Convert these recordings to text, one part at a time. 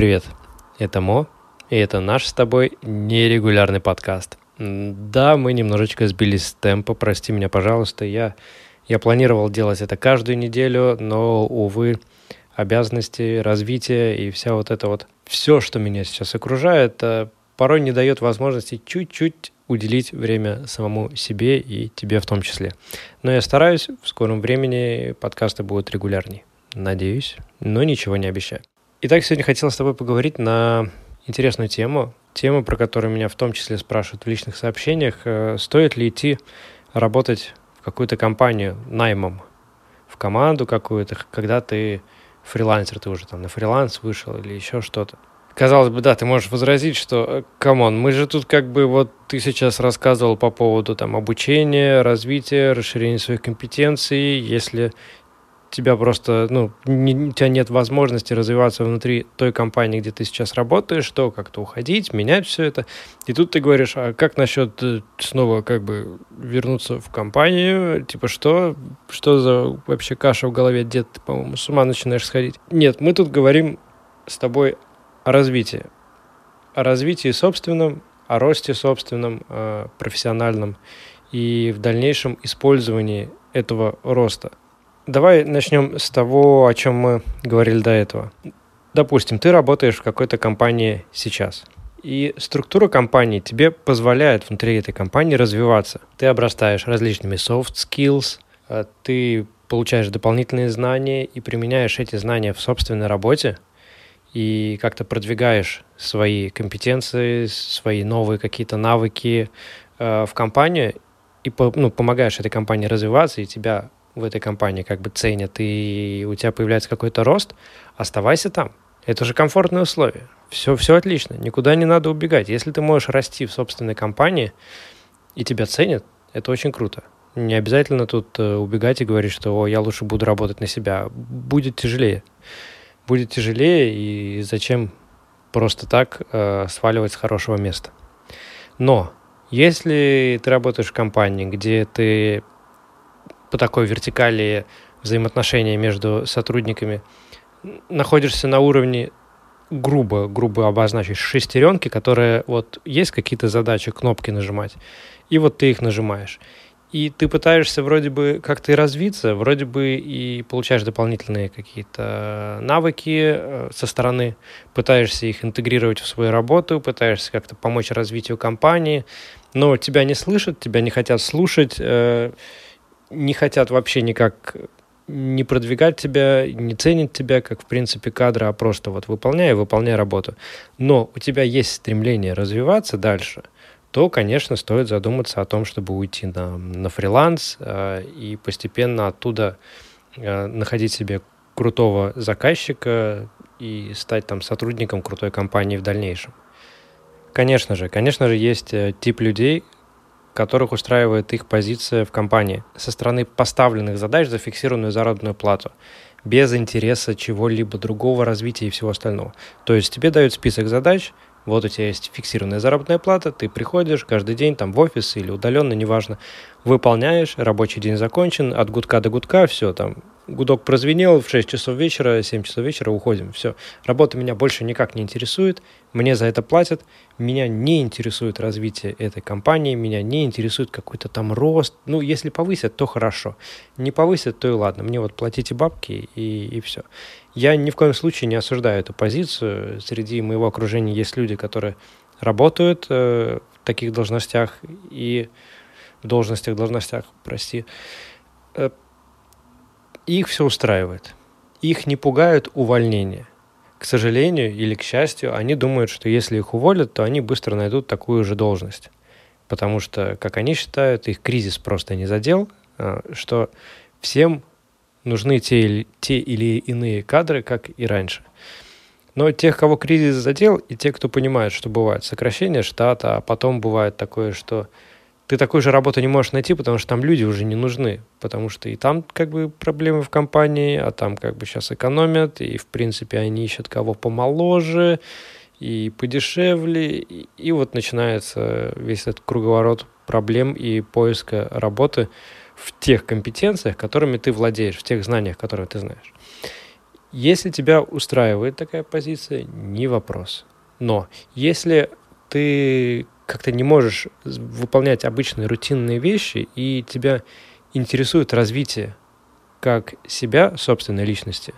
Привет, это Мо, и это наш с тобой нерегулярный подкаст. Да, мы немножечко сбились с темпа, прости меня, пожалуйста. Я, я планировал делать это каждую неделю, но, увы, обязанности, развитие и вся вот это вот, все, что меня сейчас окружает, э, порой не дает возможности чуть-чуть уделить время самому себе и тебе в том числе. Но я стараюсь, в скором времени подкасты будут регулярней. Надеюсь, но ничего не обещаю. Итак, сегодня хотел с тобой поговорить на интересную тему. Тему, про которую меня в том числе спрашивают в личных сообщениях. Э, стоит ли идти работать в какую-то компанию наймом, в команду какую-то, когда ты фрилансер, ты уже там на фриланс вышел или еще что-то. Казалось бы, да, ты можешь возразить, что, come on, мы же тут как бы, вот ты сейчас рассказывал по поводу там обучения, развития, расширения своих компетенций. Если тебя просто, ну, не, у тебя нет возможности развиваться внутри той компании, где ты сейчас работаешь, что как-то уходить, менять все это. И тут ты говоришь, а как насчет э, снова как бы вернуться в компанию? Типа что? Что за вообще каша в голове, дед, ты, по-моему, с ума начинаешь сходить? Нет, мы тут говорим с тобой о развитии. О развитии собственном, о росте собственном, профессиональном и в дальнейшем использовании этого роста – Давай начнем с того, о чем мы говорили до этого. Допустим, ты работаешь в какой-то компании сейчас. И структура компании тебе позволяет внутри этой компании развиваться. Ты обрастаешь различными soft skills, а ты получаешь дополнительные знания и применяешь эти знания в собственной работе и как-то продвигаешь свои компетенции, свои новые какие-то навыки э, в компанию и ну, помогаешь этой компании развиваться, и тебя в этой компании как бы ценят, и у тебя появляется какой-то рост, оставайся там. Это же комфортные условия. Все, все отлично, никуда не надо убегать. Если ты можешь расти в собственной компании, и тебя ценят, это очень круто. Не обязательно тут э, убегать и говорить, что О, я лучше буду работать на себя. Будет тяжелее. Будет тяжелее, и зачем просто так э, сваливать с хорошего места. Но если ты работаешь в компании, где ты по такой вертикали взаимоотношения между сотрудниками находишься на уровне грубо, грубо обозначить шестеренки, которые вот есть какие-то задачи, кнопки нажимать, и вот ты их нажимаешь. И ты пытаешься вроде бы как-то и развиться, вроде бы и получаешь дополнительные какие-то навыки э, со стороны, пытаешься их интегрировать в свою работу, пытаешься как-то помочь развитию компании, но тебя не слышат, тебя не хотят слушать, э, не хотят вообще никак не продвигать тебя, не ценят тебя, как, в принципе, кадра, а просто вот выполняй, выполняй работу. Но у тебя есть стремление развиваться дальше, то, конечно, стоит задуматься о том, чтобы уйти на, на фриланс э, и постепенно оттуда э, находить себе крутого заказчика и стать там сотрудником крутой компании в дальнейшем. Конечно же, конечно же, есть э, тип людей, которых устраивает их позиция в компании со стороны поставленных задач за фиксированную заработную плату без интереса чего-либо другого развития и всего остального. То есть тебе дают список задач, вот у тебя есть фиксированная заработная плата, ты приходишь каждый день там в офис или удаленно, неважно, выполняешь, рабочий день закончен, от гудка до гудка, все, там гудок прозвенел в 6 часов вечера, 7 часов вечера уходим. Все. Работа меня больше никак не интересует, мне за это платят, меня не интересует развитие этой компании, меня не интересует какой-то там рост. Ну, если повысят, то хорошо. Не повысят, то и ладно. Мне вот платите бабки и, и все. Я ни в коем случае не осуждаю эту позицию. Среди моего окружения есть люди, которые работают э, в таких должностях и в должностях, должностях, прости, э, их все устраивает. Их не пугают увольнения. К сожалению или к счастью, они думают, что если их уволят, то они быстро найдут такую же должность. Потому что, как они считают, их кризис просто не задел, а, что всем нужны те, те или иные кадры, как и раньше. Но тех, кого кризис задел, и те, кто понимает, что бывает сокращение штата, а потом бывает такое, что ты такой же работы не можешь найти, потому что там люди уже не нужны, потому что и там как бы проблемы в компании, а там как бы сейчас экономят, и в принципе они ищут кого помоложе, и подешевле, и, и вот начинается весь этот круговорот проблем и поиска работы в тех компетенциях, которыми ты владеешь, в тех знаниях, которые ты знаешь. Если тебя устраивает такая позиция, не вопрос. Но если ты как-то не можешь выполнять обычные рутинные вещи, и тебя интересует развитие как себя, собственной личности,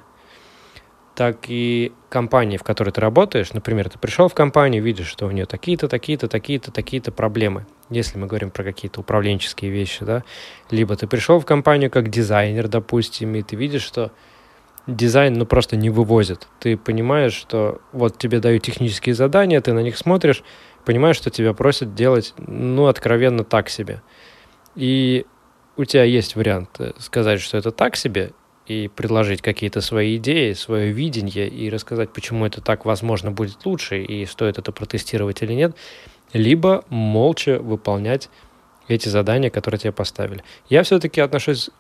так и компании, в которой ты работаешь. Например, ты пришел в компанию, видишь, что у нее такие-то, такие-то, такие-то, такие-то проблемы. Если мы говорим про какие-то управленческие вещи, да. Либо ты пришел в компанию как дизайнер, допустим, и ты видишь, что дизайн ну просто не вывозит. Ты понимаешь, что вот тебе дают технические задания, ты на них смотришь, понимаешь, что тебя просят делать, ну, откровенно так себе. И у тебя есть вариант э, сказать, что это так себе, и предложить какие-то свои идеи, свое видение, и рассказать, почему это так, возможно, будет лучше, и стоит это протестировать или нет, либо молча выполнять эти задания, которые тебе поставили. Я все-таки отношусь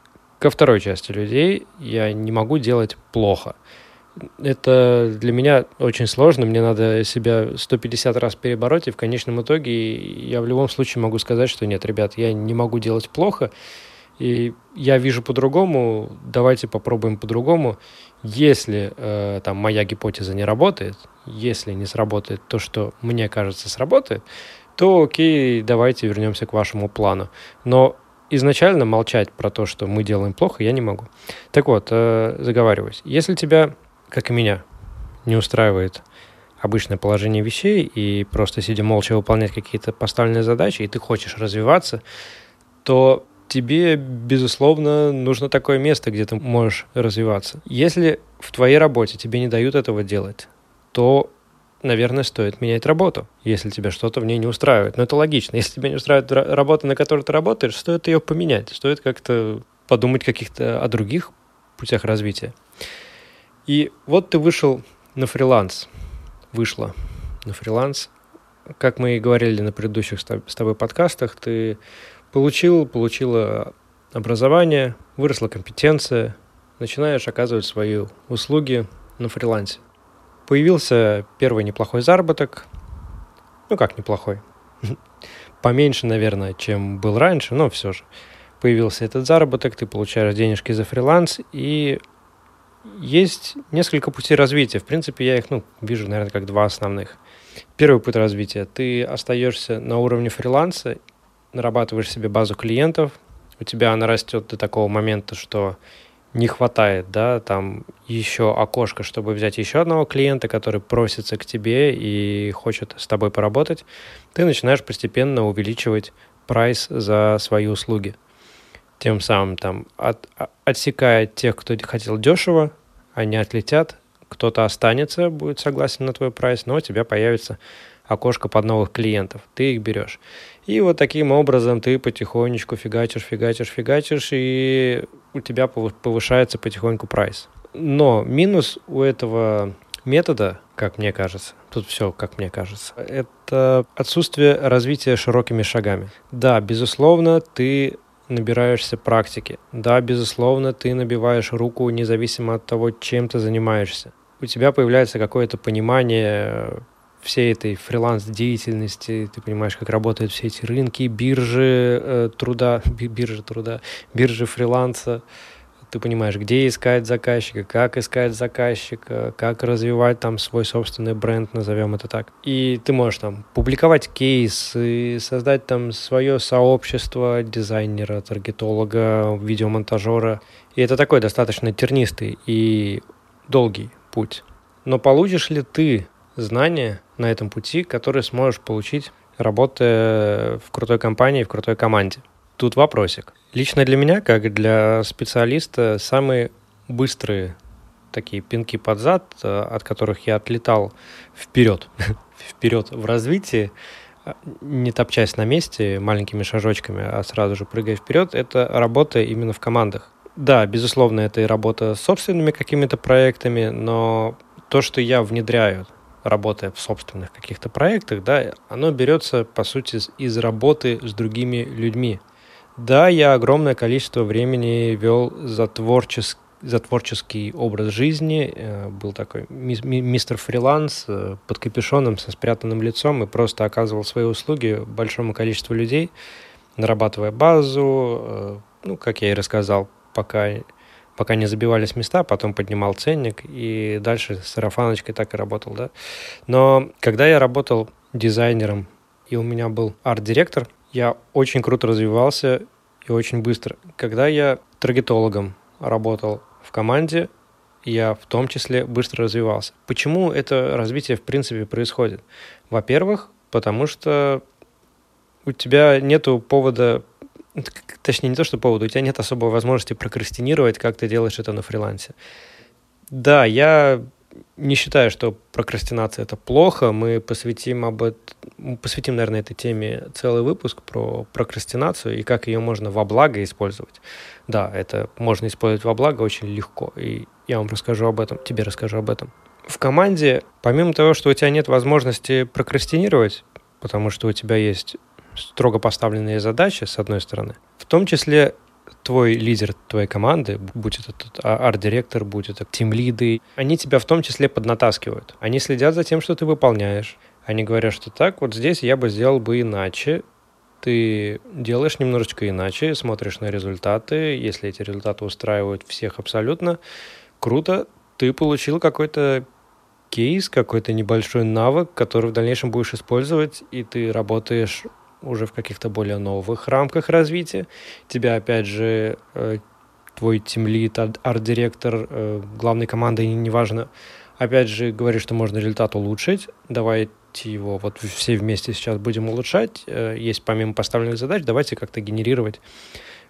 ко второй части людей. Я не могу делать плохо. Это для меня очень сложно, мне надо себя 150 раз перебороть, и в конечном итоге я в любом случае могу сказать, что нет, ребят, я не могу делать плохо, и я вижу по-другому, давайте попробуем по-другому. Если э, там моя гипотеза не работает, если не сработает то, что мне кажется сработает, то окей, давайте вернемся к вашему плану. Но изначально молчать про то, что мы делаем плохо, я не могу. Так вот, э, заговариваюсь. Если тебя как и меня, не устраивает обычное положение вещей и просто сидя молча выполнять какие-то поставленные задачи, и ты хочешь развиваться, то тебе, безусловно, нужно такое место, где ты можешь развиваться. Если в твоей работе тебе не дают этого делать, то, наверное, стоит менять работу, если тебя что-то в ней не устраивает. Но это логично. Если тебя не устраивает работа, на которой ты работаешь, стоит ее поменять, стоит как-то подумать каких-то о других путях развития. И вот ты вышел на фриланс. Вышла на фриланс. Как мы и говорили на предыдущих с тобой подкастах, ты получил, получила образование, выросла компетенция, начинаешь оказывать свои услуги на фрилансе. Появился первый неплохой заработок. Ну как неплохой? Поменьше, наверное, чем был раньше, но все же. Появился этот заработок, ты получаешь денежки за фриланс, и есть несколько путей развития. В принципе, я их ну, вижу, наверное, как два основных. Первый путь развития. Ты остаешься на уровне фриланса, нарабатываешь себе базу клиентов, у тебя она растет до такого момента, что не хватает, да, там еще окошко, чтобы взять еще одного клиента, который просится к тебе и хочет с тобой поработать, ты начинаешь постепенно увеличивать прайс за свои услуги тем самым там от, а, отсекает тех, кто хотел дешево, они отлетят, кто-то останется, будет согласен на твой прайс, но у тебя появится окошко под новых клиентов, ты их берешь. И вот таким образом ты потихонечку фигачишь, фигачишь, фигачишь, и у тебя повышается потихоньку прайс. Но минус у этого метода, как мне кажется, тут все, как мне кажется, это отсутствие развития широкими шагами. Да, безусловно, ты набираешься практики. Да, безусловно, ты набиваешь руку независимо от того, чем ты занимаешься. У тебя появляется какое-то понимание всей этой фриланс-деятельности, ты понимаешь, как работают все эти рынки, биржи э, труда, биржи труда, биржи фриланса, ты понимаешь, где искать заказчика, как искать заказчика, как развивать там свой собственный бренд, назовем это так. И ты можешь там публиковать кейсы, создать там свое сообщество дизайнера, таргетолога, видеомонтажера. И это такой достаточно тернистый и долгий путь. Но получишь ли ты знания на этом пути, которые сможешь получить, работая в крутой компании, в крутой команде? Тут вопросик. Лично для меня, как для специалиста, самые быстрые такие пинки под зад, э, от которых я отлетал вперед, вперед в развитии, э, не топчась на месте маленькими шажочками, а сразу же прыгая вперед, это работа именно в командах. Да, безусловно, это и работа с собственными какими-то проектами, но то, что я внедряю, работая в собственных каких-то проектах, да, оно берется, по сути, из работы с другими людьми. Да, я огромное количество времени вел за творческий за творческий образ жизни. Э, был такой мистер фриланс э, под капюшоном со спрятанным лицом и просто оказывал свои услуги большому количеству людей, нарабатывая базу. Э, ну, как я и рассказал, пока пока не забивались места, потом поднимал ценник, и дальше с сарафаночкой так и работал, да. Но когда я работал дизайнером, и у меня был арт-директор, я очень круто развивался и очень быстро. Когда я таргетологом работал в команде, я в том числе быстро развивался. Почему это развитие в принципе происходит? Во-первых, потому что у тебя нету повода, точнее не то, что повода, у тебя нет особой возможности прокрастинировать, как ты делаешь это на фрилансе. Да, я не считаю, что прокрастинация это плохо. Мы посвятим об этом, посвятим, наверное, этой теме целый выпуск про прокрастинацию и как ее можно во благо использовать. Да, это можно использовать во благо очень легко. И я вам расскажу об этом, тебе расскажу об этом. В команде, помимо того, что у тебя нет возможности прокрастинировать, потому что у тебя есть строго поставленные задачи, с одной стороны, в том числе твой лидер твоей команды, будь это а, арт-директор, будь это тим-лиды, они тебя в том числе поднатаскивают. Они следят за тем, что ты выполняешь. Они говорят, что так, вот здесь я бы сделал бы иначе. Ты делаешь немножечко иначе, смотришь на результаты. Если эти результаты устраивают всех абсолютно, круто, ты получил какой-то кейс, какой-то небольшой навык, который в дальнейшем будешь использовать, и ты работаешь уже в каких-то более новых рамках развития. Тебя, опять же, э, твой тимлит, арт-директор, э, главной команды, неважно, опять же, говорит, что можно результат улучшить, давайте его вот все вместе сейчас будем улучшать. Э, есть помимо поставленных задач, давайте как-то генерировать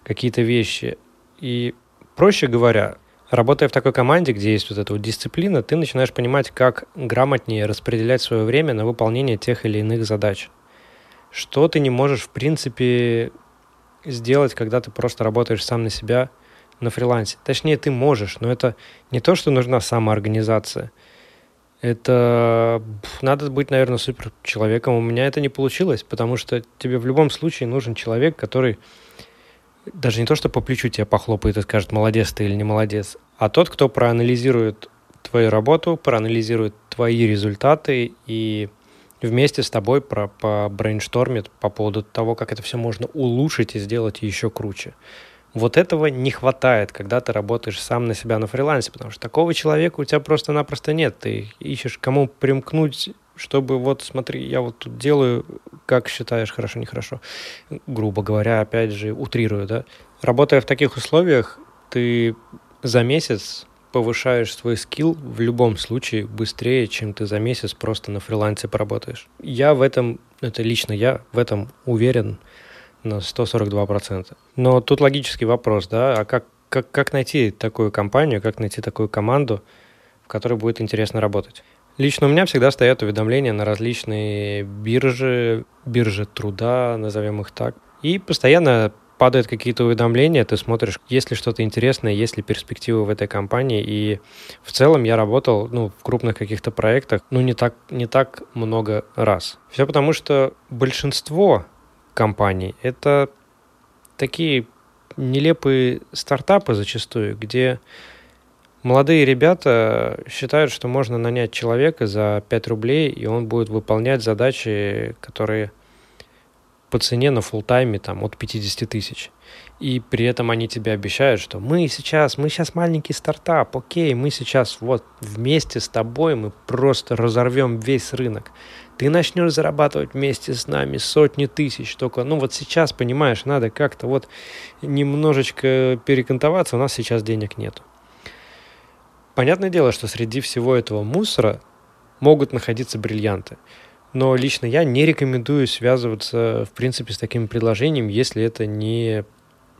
какие-то вещи. И, проще говоря, работая в такой команде, где есть вот эта вот дисциплина, ты начинаешь понимать, как грамотнее распределять свое время на выполнение тех или иных задач что ты не можешь, в принципе, сделать, когда ты просто работаешь сам на себя на фрилансе. Точнее, ты можешь, но это не то, что нужна самоорганизация. Это надо быть, наверное, супер человеком. У меня это не получилось, потому что тебе в любом случае нужен человек, который даже не то, что по плечу тебя похлопает и скажет, молодец ты или не молодец, а тот, кто проанализирует твою работу, проанализирует твои результаты и вместе с тобой про, побрейнштормит по поводу того, как это все можно улучшить и сделать еще круче. Вот этого не хватает, когда ты работаешь сам на себя на фрилансе, потому что такого человека у тебя просто-напросто нет. Ты ищешь, кому примкнуть, чтобы вот смотри, я вот тут делаю, как считаешь, хорошо, нехорошо. Грубо говоря, опять же, утрирую, да. Работая в таких условиях, ты за месяц повышаешь свой скилл в любом случае быстрее, чем ты за месяц просто на фрилансе поработаешь. Я в этом, это лично я в этом уверен на 142%. Но тут логический вопрос, да, а как, как, как найти такую компанию, как найти такую команду, в которой будет интересно работать? Лично у меня всегда стоят уведомления на различные биржи, биржи труда, назовем их так. И постоянно падают какие-то уведомления, ты смотришь, есть ли что-то интересное, есть ли перспективы в этой компании. И в целом я работал ну, в крупных каких-то проектах ну, не так, не так много раз. Все потому, что большинство компаний — это такие нелепые стартапы зачастую, где молодые ребята считают, что можно нанять человека за 5 рублей, и он будет выполнять задачи, которые по цене на фултайме там от 50 тысяч. И при этом они тебе обещают, что мы сейчас, мы сейчас маленький стартап, окей, мы сейчас вот вместе с тобой мы просто разорвем весь рынок. Ты начнешь зарабатывать вместе с нами сотни тысяч, только, ну вот сейчас, понимаешь, надо как-то вот немножечко перекантоваться, у нас сейчас денег нет. Понятное дело, что среди всего этого мусора могут находиться бриллианты. Но лично я не рекомендую связываться, в принципе, с таким предложением, если это не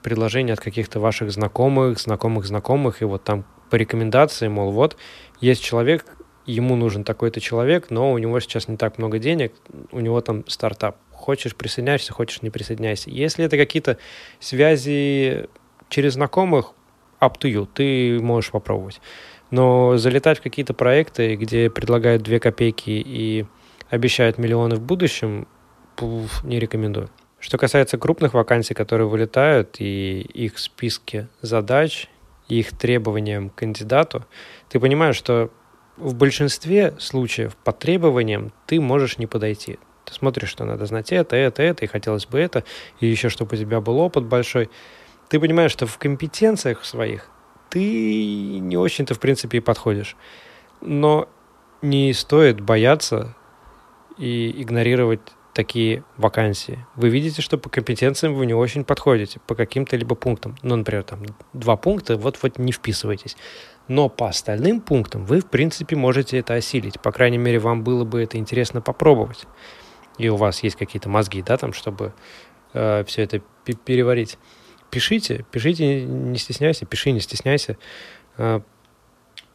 предложение от каких-то ваших знакомых, знакомых знакомых, и вот там по рекомендации, мол, вот, есть человек, ему нужен такой-то человек, но у него сейчас не так много денег, у него там стартап. Хочешь присоединяйся, хочешь не присоединяйся. Если это какие-то связи через знакомых, up to you, ты можешь попробовать. Но залетать в какие-то проекты, где предлагают две копейки и обещают миллионы в будущем, не рекомендую. Что касается крупных вакансий, которые вылетают, и их списки задач, и их требованиям к кандидату, ты понимаешь, что в большинстве случаев по требованиям ты можешь не подойти. Ты смотришь, что надо знать это, это, это, и хотелось бы это, и еще, чтобы у тебя был опыт большой. Ты понимаешь, что в компетенциях своих ты не очень-то, в принципе, и подходишь. Но не стоит бояться и игнорировать такие вакансии. Вы видите, что по компетенциям вы не очень подходите, по каким-то либо пунктам. Ну, например, там два пункта, вот-вот не вписывайтесь. Но по остальным пунктам вы, в принципе, можете это осилить. По крайней мере, вам было бы это интересно попробовать. И у вас есть какие-то мозги, да, там, чтобы э, все это переварить. Пишите, пишите, не стесняйся, пиши, не стесняйся. Э,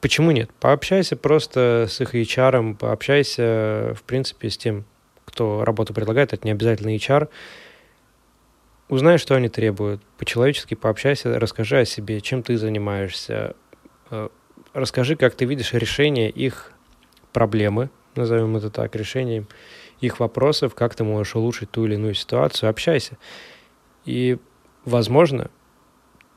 почему нет? Пообщайся просто с их HR, пообщайся, в принципе, с тем, кто работу предлагает, это не обязательно HR. Узнай, что они требуют, по-человечески пообщайся, расскажи о себе, чем ты занимаешься, э, расскажи, как ты видишь решение их проблемы, назовем это так, решением их вопросов, как ты можешь улучшить ту или иную ситуацию, общайся. И, возможно,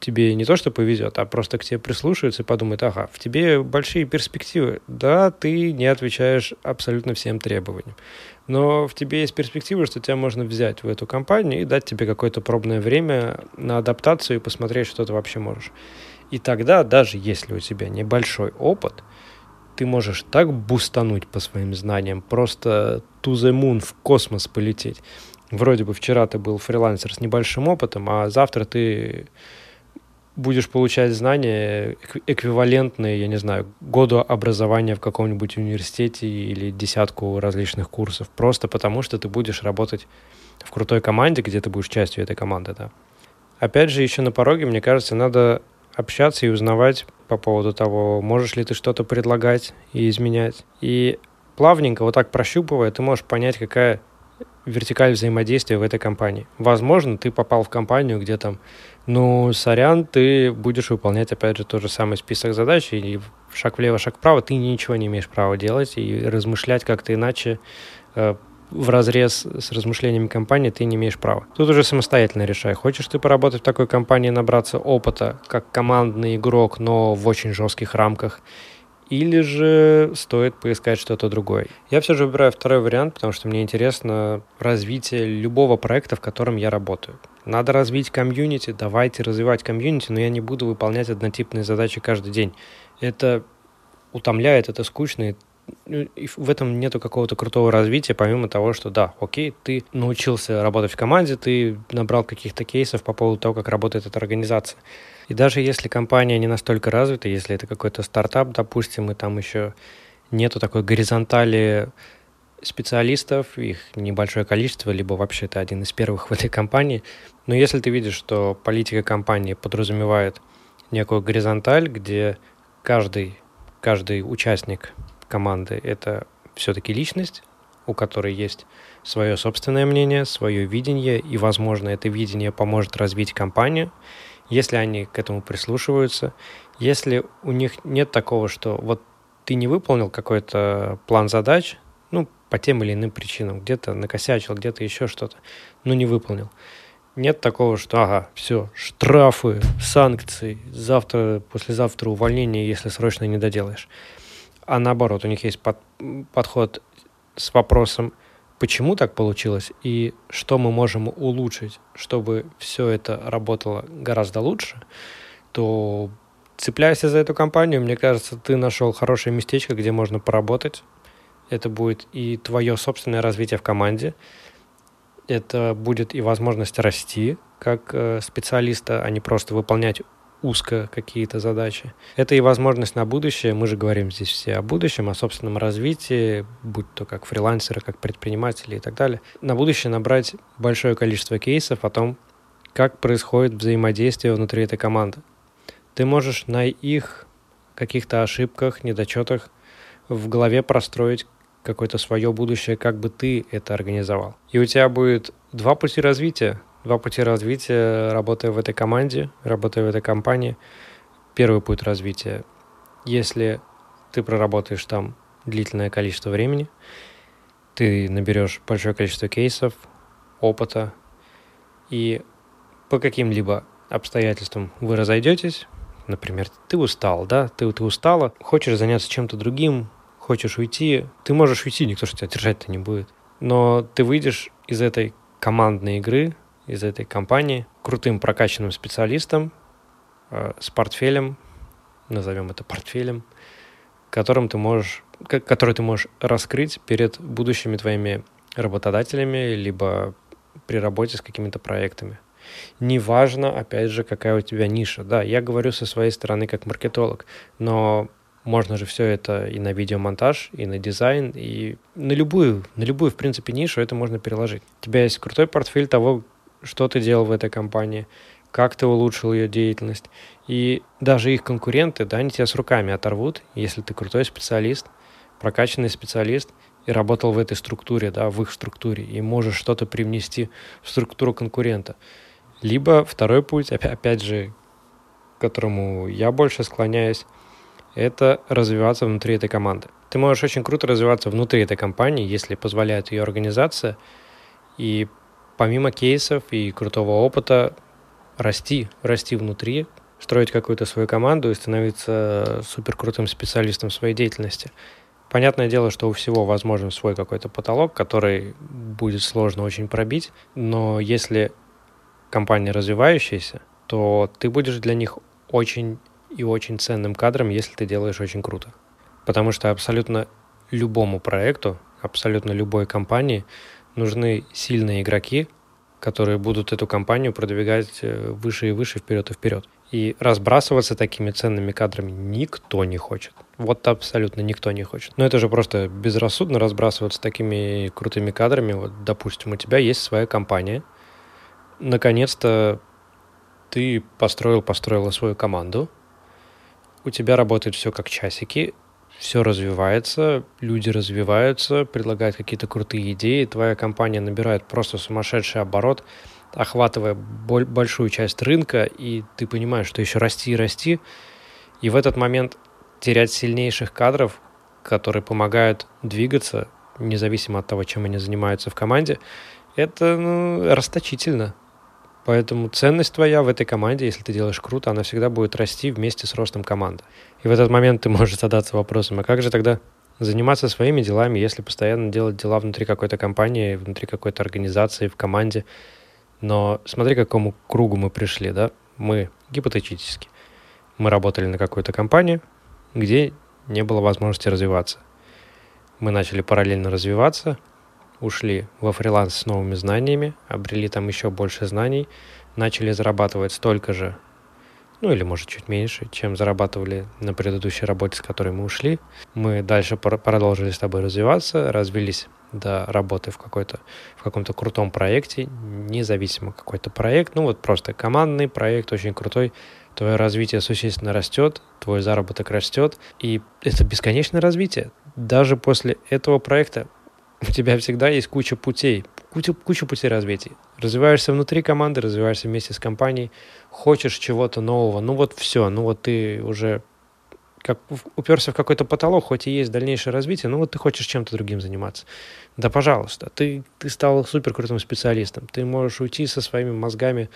тебе не то, что повезет, а просто к тебе прислушаются и подумают, ага, в тебе большие перспективы. Да, ты не отвечаешь абсолютно всем требованиям. Но в тебе есть перспективы, что тебя можно взять в эту компанию и дать тебе какое-то пробное время на адаптацию и посмотреть, что ты вообще можешь. И тогда, даже если у тебя небольшой опыт, ты можешь так бустануть по своим знаниям, просто to the moon, в космос полететь. Вроде бы вчера ты был фрилансер с небольшим опытом, а завтра ты будешь получать знания эквивалентные, я не знаю, году образования в каком-нибудь университете или десятку различных курсов, просто потому что ты будешь работать в крутой команде, где ты будешь частью этой команды, да. Опять же, еще на пороге, мне кажется, надо общаться и узнавать по поводу того, можешь ли ты что-то предлагать и изменять. И плавненько, вот так прощупывая, ты можешь понять, какая вертикаль взаимодействия в этой компании. Возможно, ты попал в компанию, где там ну, сорян, ты будешь выполнять, опять же, тот же самый список задач, и шаг влево, шаг вправо, ты ничего не имеешь права делать, и размышлять как-то иначе э, в разрез с размышлениями компании ты не имеешь права. Тут уже самостоятельно решай. Хочешь ты поработать в такой компании, набраться опыта, как командный игрок, но в очень жестких рамках, или же стоит поискать что-то другое. Я все же выбираю второй вариант, потому что мне интересно развитие любого проекта, в котором я работаю. Надо развить комьюнити, давайте развивать комьюнити, но я не буду выполнять однотипные задачи каждый день. Это утомляет, это скучно, ну, и в этом нету какого-то крутого развития, помимо того, что да, окей, ты научился работать в команде, ты набрал каких-то кейсов по поводу того, как работает эта организация. И даже если компания не настолько развита, если это какой-то стартап, допустим, и там еще нету такой горизонтали специалистов, их небольшое количество, либо вообще это один из первых в этой компании. Но если ты видишь, что политика компании подразумевает некую горизонталь, где каждый, каждый участник команды — это все-таки личность, у которой есть свое собственное мнение, свое видение, и, возможно, это видение поможет развить компанию, если они к этому прислушиваются, если у них нет такого, что вот ты не выполнил какой-то план задач, ну, по тем или иным причинам, где-то накосячил, где-то еще что-то, но не выполнил. Нет такого, что, ага, все, штрафы, санкции, завтра, послезавтра увольнение, если срочно не доделаешь а наоборот, у них есть под, подход с вопросом, почему так получилось и что мы можем улучшить, чтобы все это работало гораздо лучше, то цепляйся за эту компанию, мне кажется, ты нашел хорошее местечко, где можно поработать. Это будет и твое собственное развитие в команде, это будет и возможность расти как э, специалиста, а не просто выполнять узко какие-то задачи. Это и возможность на будущее. Мы же говорим здесь все о будущем, о собственном развитии, будь то как фрилансеры, как предприниматели и так далее. На будущее набрать большое количество кейсов о том, как происходит взаимодействие внутри этой команды. Ты можешь на их каких-то ошибках, недочетах в голове простроить какое-то свое будущее, как бы ты это организовал. И у тебя будет два пути развития два пути развития, работая в этой команде, работая в этой компании. Первый путь развития, если ты проработаешь там длительное количество времени, ты наберешь большое количество кейсов, опыта, и по каким-либо обстоятельствам вы разойдетесь, например, ты устал, да, ты, ты устала, хочешь заняться чем-то другим, хочешь уйти, ты можешь уйти, никто же тебя держать-то не будет. Но ты выйдешь из этой командной игры из этой компании крутым прокачанным специалистом э, с портфелем назовем это портфелем, которым ты можешь, который ты можешь раскрыть перед будущими твоими работодателями, либо при работе с какими-то проектами. Неважно, опять же, какая у тебя ниша. Да, я говорю со своей стороны как маркетолог, но можно же все это и на видеомонтаж, и на дизайн, и на любую, на любую, в принципе, нишу это можно переложить. У тебя есть крутой портфель того, что ты делал в этой компании, как ты улучшил ее деятельность. И даже их конкуренты, да, они тебя с руками оторвут, если ты крутой специалист, прокачанный специалист, и работал в этой структуре, да, в их структуре, и можешь что-то привнести в структуру конкурента. Либо второй путь, опять же, к которому я больше склоняюсь, это развиваться внутри этой команды. Ты можешь очень круто развиваться внутри этой компании, если позволяет ее организация, и помимо кейсов и крутого опыта расти, расти внутри, строить какую-то свою команду и становиться супер крутым специалистом в своей деятельности. Понятное дело, что у всего возможен свой какой-то потолок, который будет сложно очень пробить, но если компания развивающаяся, то ты будешь для них очень и очень ценным кадром, если ты делаешь очень круто. Потому что абсолютно любому проекту, абсолютно любой компании нужны сильные игроки, которые будут эту компанию продвигать э, выше и выше, вперед и вперед. И разбрасываться такими ценными кадрами никто не хочет. Вот абсолютно никто не хочет. Но это же просто безрассудно разбрасываться такими крутыми кадрами. Вот, допустим, у тебя есть своя компания. Наконец-то ты построил, построила свою команду, у тебя работает все как часики, все развивается, люди развиваются, предлагают какие-то крутые идеи, твоя компания набирает просто сумасшедший оборот, охватывая большую часть рынка, и ты понимаешь, что еще расти и расти, и в этот момент терять сильнейших кадров, которые помогают двигаться, независимо от того, чем они занимаются в команде, это ну, расточительно. Поэтому ценность твоя в этой команде, если ты делаешь круто, она всегда будет расти вместе с ростом команды. И в этот момент ты можешь задаться вопросом, а как же тогда заниматься своими делами, если постоянно делать дела внутри какой-то компании, внутри какой-то организации, в команде. Но смотри, к какому кругу мы пришли, да? Мы гипотетически. Мы работали на какой-то компании, где не было возможности развиваться. Мы начали параллельно развиваться, ушли во фриланс с новыми знаниями, обрели там еще больше знаний, начали зарабатывать столько же, ну или может чуть меньше, чем зарабатывали на предыдущей работе, с которой мы ушли. Мы дальше продолжили с тобой развиваться, развились до работы в, какой-то, в каком-то крутом проекте, независимо какой-то проект, ну вот просто командный проект очень крутой, твое развитие существенно растет, твой заработок растет, и это бесконечное развитие. Даже после этого проекта у тебя всегда есть куча путей, куча, куча путей развития. Развиваешься внутри команды, развиваешься вместе с компанией, хочешь чего-то нового, ну вот все, ну вот ты уже как уперся в какой-то потолок, хоть и есть дальнейшее развитие, ну вот ты хочешь чем-то другим заниматься. Да, пожалуйста, ты, ты стал супер крутым специалистом, ты можешь уйти со своими мозгами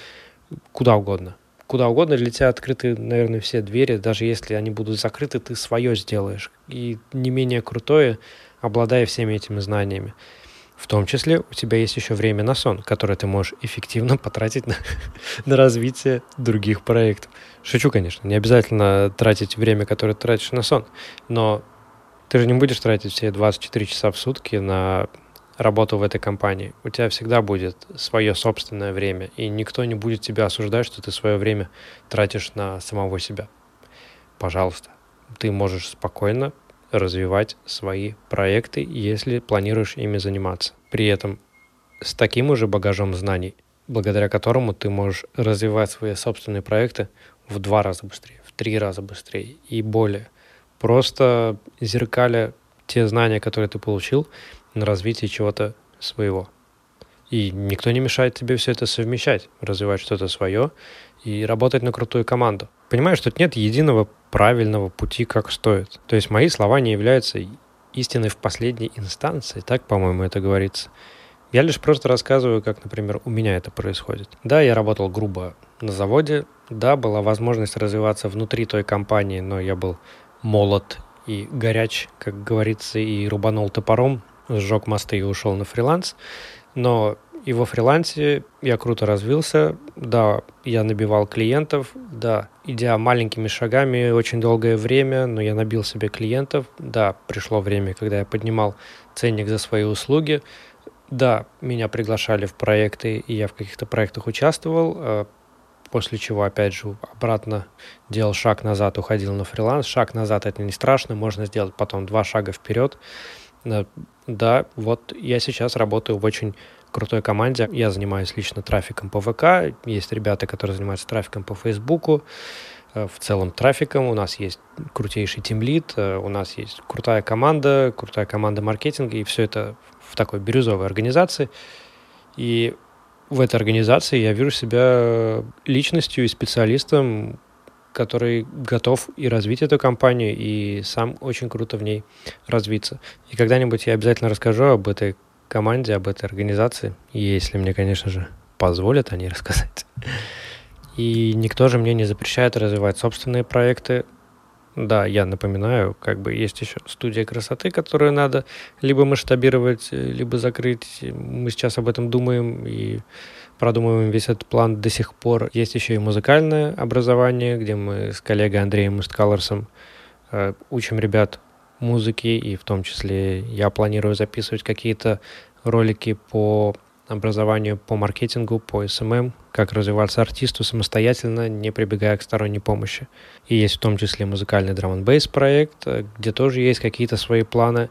куда угодно. Куда угодно для тебя открыты, наверное, все двери, даже если они будут закрыты, ты свое сделаешь. И не менее крутое обладая всеми этими знаниями. В том числе у тебя есть еще время на сон, которое ты можешь эффективно потратить на, на развитие других проектов. Шучу, конечно, не обязательно тратить время, которое ты тратишь на сон, но ты же не будешь тратить все 24 часа в сутки на работу в этой компании. У тебя всегда будет свое собственное время, и никто не будет тебя осуждать, что ты свое время тратишь на самого себя. Пожалуйста, ты можешь спокойно развивать свои проекты, если планируешь ими заниматься. При этом с таким уже багажом знаний, благодаря которому ты можешь развивать свои собственные проекты в два раза быстрее, в три раза быстрее и более. Просто зеркаля те знания, которые ты получил на развитие чего-то своего. И никто не мешает тебе все это совмещать, развивать что-то свое и работать на крутую команду. Понимаешь, тут нет единого правильного пути, как стоит. То есть мои слова не являются истиной в последней инстанции, так, по-моему, это говорится. Я лишь просто рассказываю, как, например, у меня это происходит. Да, я работал грубо на заводе, да, была возможность развиваться внутри той компании, но я был молод и горяч, как говорится, и рубанул топором, сжег мосты и ушел на фриланс. Но И во фрилансе я круто развился. Да, я набивал клиентов. Да, идя маленькими шагами очень долгое время, но я набил себе клиентов. Да, пришло время, когда я поднимал ценник за свои услуги. Да, меня приглашали в проекты, и я в каких-то проектах участвовал, а после чего, опять же, обратно делал шаг назад, уходил на фриланс. Шаг назад — это не страшно, можно сделать потом два шага вперед. Да, вот я сейчас работаю в очень крутой команде. Я занимаюсь лично трафиком по ВК. Есть ребята, которые занимаются трафиком по Фейсбуку. Э, в целом трафиком. У нас есть крутейший тимлит, э, у нас есть крутая команда, крутая команда маркетинга, и все это в такой бирюзовой организации. И в этой организации я вижу себя личностью и специалистом, который готов и развить эту компанию, и сам очень круто в ней развиться. И когда-нибудь я обязательно расскажу об этой команде, об этой организации, если мне, конечно же, позволят они рассказать. И никто же мне не запрещает развивать собственные проекты. Да, я напоминаю, как бы есть еще студия красоты, которую надо либо масштабировать, либо закрыть. Мы сейчас об этом думаем и продумываем весь этот план до сих пор. Есть еще и музыкальное образование, где мы с коллегой Андреем Мусткалорсом э, учим ребят музыки, и в том числе я планирую записывать какие-то ролики по образованию по маркетингу, по SMM, как развиваться артисту самостоятельно, не прибегая к сторонней помощи. И есть в том числе музыкальный драм бейс проект, где тоже есть какие-то свои планы.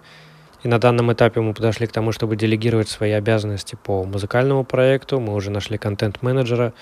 И на данном этапе мы подошли к тому, чтобы делегировать свои обязанности по музыкальному проекту. Мы уже нашли контент-менеджера,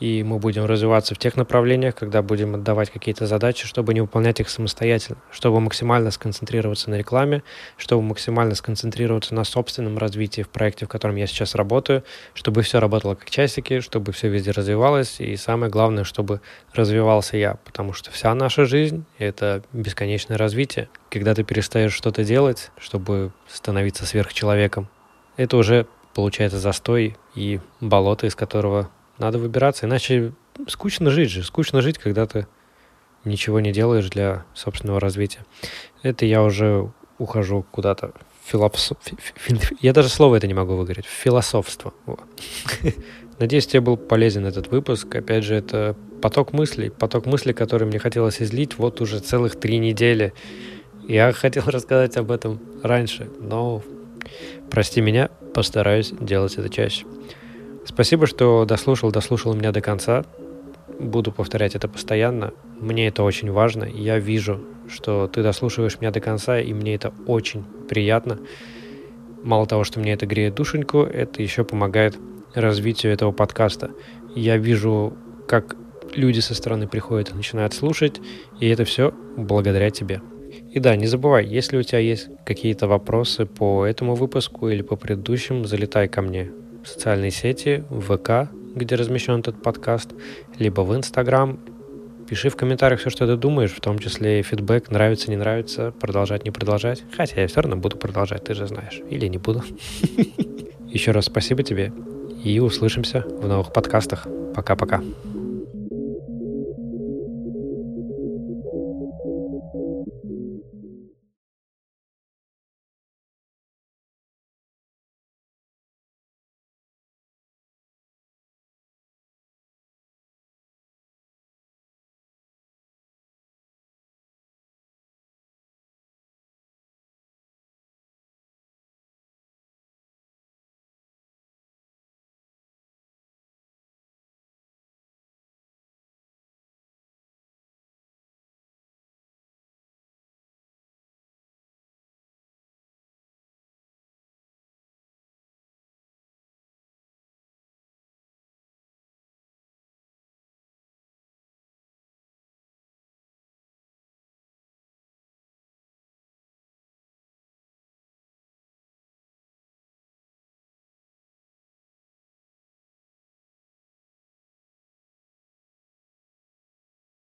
и мы будем развиваться в тех направлениях, когда будем отдавать какие-то задачи, чтобы не выполнять их самостоятельно, чтобы максимально сконцентрироваться на рекламе, чтобы максимально сконцентрироваться на собственном развитии в проекте, в котором я сейчас работаю, чтобы все работало как часики, чтобы все везде развивалось, и самое главное, чтобы развивался я, потому что вся наша жизнь — это бесконечное развитие. Когда ты перестаешь что-то делать, чтобы становиться сверхчеловеком, это уже получается застой и болото, из которого надо выбираться, иначе скучно жить же. Скучно жить, когда ты ничего не делаешь для собственного развития. Это я уже ухожу куда-то философ... Я даже слово это не могу выговорить. Философство. Надеюсь, тебе был полезен этот выпуск. Опять же, это поток мыслей. Поток мыслей, который мне хотелось излить вот уже целых три недели. Я хотел рассказать об этом раньше, но прости меня, постараюсь делать это чаще. Спасибо, что дослушал, дослушал меня до конца. Буду повторять это постоянно. Мне это очень важно. Я вижу, что ты дослушиваешь меня до конца, и мне это очень приятно. Мало того, что мне это греет душеньку, это еще помогает развитию этого подкаста. Я вижу, как люди со стороны приходят и начинают слушать, и это все благодаря тебе. И да, не забывай, если у тебя есть какие-то вопросы по этому выпуску или по предыдущим, залетай ко мне в социальные сети, в ВК, где размещен этот подкаст, либо в Инстаграм. Пиши в комментариях все, что ты думаешь, в том числе и фидбэк, нравится, не нравится, продолжать, не продолжать. Хотя я все равно буду продолжать, ты же знаешь. Или не буду. Еще раз спасибо тебе и услышимся в новых подкастах. Пока-пока.